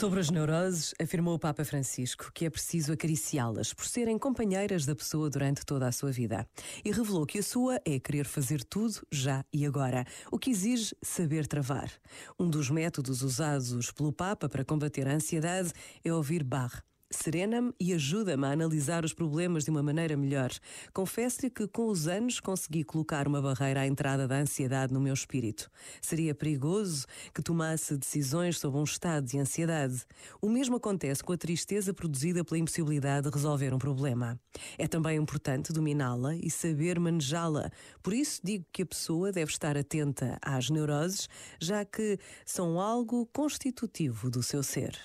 Sobre as neuroses, afirmou o Papa Francisco que é preciso acariciá-las por serem companheiras da pessoa durante toda a sua vida. E revelou que a sua é querer fazer tudo já e agora, o que exige saber travar. Um dos métodos usados pelo Papa para combater a ansiedade é ouvir Bach serena-me e ajuda-me a analisar os problemas de uma maneira melhor. Confesso-lhe que com os anos consegui colocar uma barreira à entrada da ansiedade no meu espírito. Seria perigoso que tomasse decisões sobre um estado de ansiedade. O mesmo acontece com a tristeza produzida pela impossibilidade de resolver um problema. É também importante dominá-la e saber manejá-la. Por isso digo que a pessoa deve estar atenta às neuroses, já que são algo constitutivo do seu ser.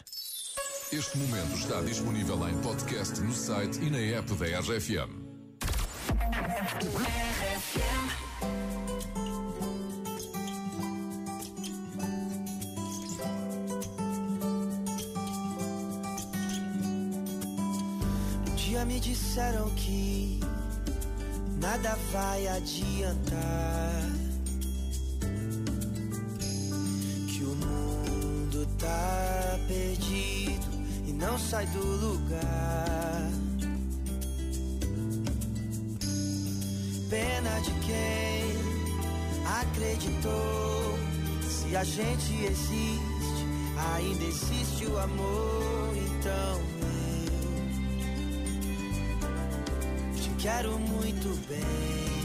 Este momento está disponível em podcast no site e na app da RFM. Um dia me disseram que nada vai adiantar. Não sai do lugar. Pena de quem acreditou. Se a gente existe, ainda existe o amor. Então eu te quero muito bem.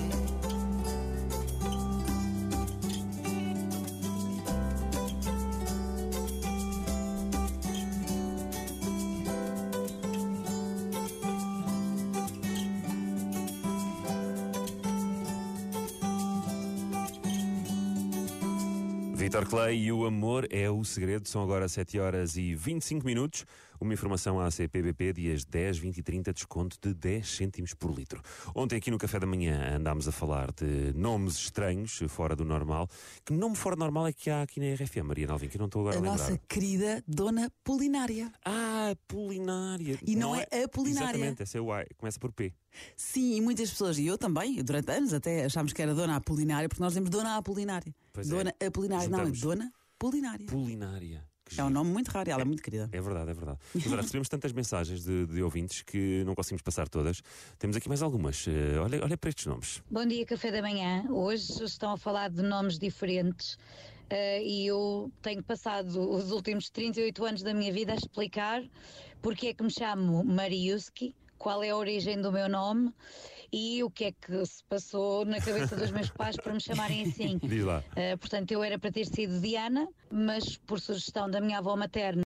Vitor Clay e o amor é o segredo. São agora 7 horas e 25 minutos. Uma informação à CPBP, dias 10, 20 e 30, desconto de 10 cêntimos por litro. Ontem, aqui no Café da Manhã, andámos a falar de nomes estranhos, fora do normal. Que nome fora do normal é que há aqui na RFM, Maria Nalvin, que eu não estou agora a, a lembrar. nossa querida Dona Polinária. Ah, Polinária. E não, não é, é a Polinária. Exatamente, essa é o A, começa por P. Sim, e muitas pessoas, e eu também, durante anos até achámos que era Dona Apolinária, porque nós temos Dona Apolinária. Pois Dona é. Apolinária, não, é Dona Polinária. Polinária. É um nome muito raro e ela é, é, muito querida. É verdade, é verdade. Mas agora recebemos tantas mensagens de, de, ouvintes que não conseguimos passar todas. Temos aqui mais algumas. Uh, olha, olha para estes nomes. Bom dia, café da manhã. Hoje estão a falar de nomes diferentes. Uh, e eu tenho passado os últimos 38 anos da minha vida a explicar porque é que me chamo Mariuski, qual é a origem do meu nome e o que é que se passou na cabeça dos meus pais para me chamarem assim. Diz lá. Uh, portanto, eu era para ter sido Diana, mas por sugestão da minha avó materna